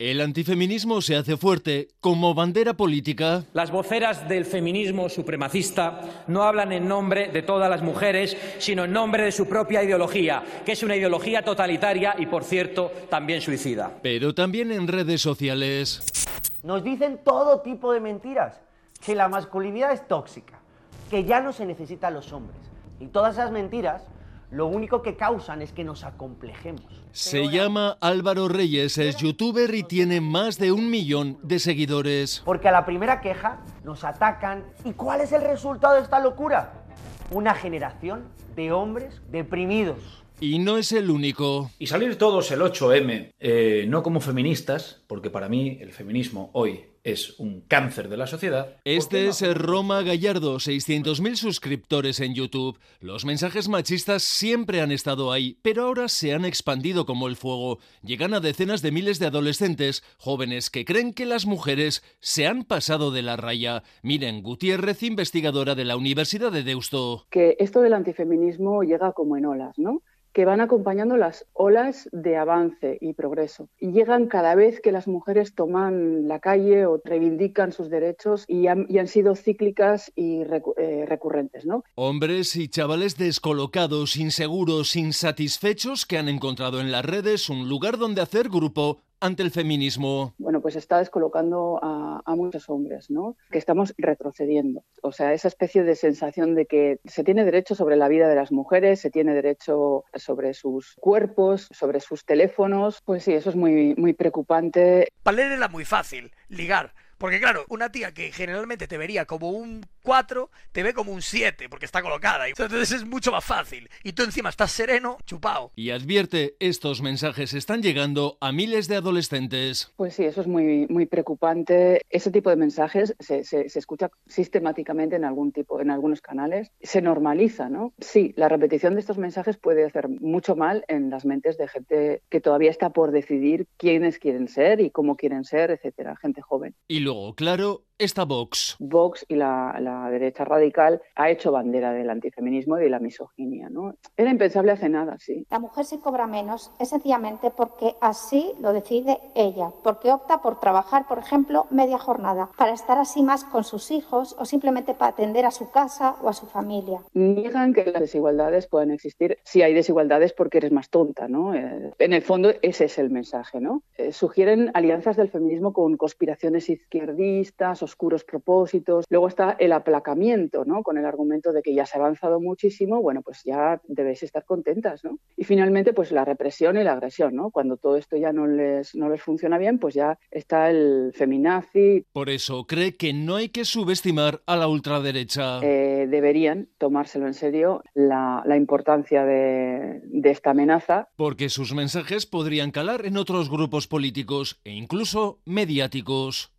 El antifeminismo se hace fuerte como bandera política. Las voceras del feminismo supremacista no hablan en nombre de todas las mujeres, sino en nombre de su propia ideología, que es una ideología totalitaria y, por cierto, también suicida. Pero también en redes sociales. Nos dicen todo tipo de mentiras, que la masculinidad es tóxica, que ya no se necesitan los hombres. Y todas esas mentiras lo único que causan es que nos acomplejemos. Se llama Álvaro Reyes, es youtuber y tiene más de un millón de seguidores. Porque a la primera queja nos atacan. ¿Y cuál es el resultado de esta locura? Una generación de hombres deprimidos. Y no es el único. Y salir todos el 8M, eh, no como feministas, porque para mí el feminismo hoy es un cáncer de la sociedad. Este es Roma Gallardo, 600.000 suscriptores en YouTube. Los mensajes machistas siempre han estado ahí, pero ahora se han expandido como el fuego. Llegan a decenas de miles de adolescentes, jóvenes que creen que las mujeres se han pasado de la raya. Miren, Gutiérrez, investigadora de la Universidad de Deusto. Que esto del antifeminismo llega como en olas, ¿no? Que van acompañando las olas de avance y progreso. Y llegan cada vez que las mujeres toman la calle o reivindican sus derechos y han, sido cíclicas y eh, recurrentes. ¿no? Hombres y chavales descolocados, inseguros, insatisfechos que han encontrado en las redes un lugar donde hacer grupo ante el feminismo? Bueno, pues está descolocando a, muchos hombres, ¿no? Que estamos retrocediendo. O sea, esa especie de sensación de que se tiene derecho sobre la vida de las mujeres, se tiene derecho sobre sus cuerpos, sobre sus teléfonos. Pues sí, eso es muy, muy preocupante. Para era muy fácil, ligar. Porque claro, una tía que generalmente te vería como un 4, te ve como un 7, porque está colocada. Entonces es mucho más fácil. Y tú encima estás sereno, chupado. Y advierte, estos mensajes están llegando a miles de adolescentes. Pues sí, eso es muy, muy preocupante. Ese tipo de mensajes se, se, se escucha sistemáticamente en algún tipo, en algunos canales. Se normaliza, ¿no? Sí, la repetición de estos mensajes puede hacer mucho mal en las mentes de gente que todavía está por decidir quiénes quieren ser y cómo quieren ser, etcétera, gente joven. Y luego, claro, está Vox. Vox y la, derecha radical ha hecho bandera del antifeminismo y de la misoginia. ¿no? Era impensable hace nada, sí. La mujer se cobra menos es sencillamente porque así lo decide ella, porque opta por trabajar, por ejemplo, media jornada, para estar así más con sus hijos o simplemente para atender a su casa o a su familia. Niegan que las desigualdades puedan existir. Si hay desigualdades porque eres más tonta. ¿no? Eh, en el fondo ese es el mensaje. ¿no? Eh, sugieren alianzas del feminismo con conspiraciones izquierdistas, oscuros propósitos. Luego está el aplacamiento, ¿no? Con el argumento de que ya se ha avanzado muchísimo, bueno, pues ya debéis estar contentas, ¿no? Y finalmente, pues la represión y la agresión, ¿no? Cuando todo esto ya no les, no les funciona bien, pues ya está el feminazi. Por eso cree que no hay que subestimar a la ultraderecha. Eh, deberían tomárselo en serio la, la importancia de, de esta amenaza. Porque sus mensajes podrían calar en otros grupos políticos e incluso mediáticos.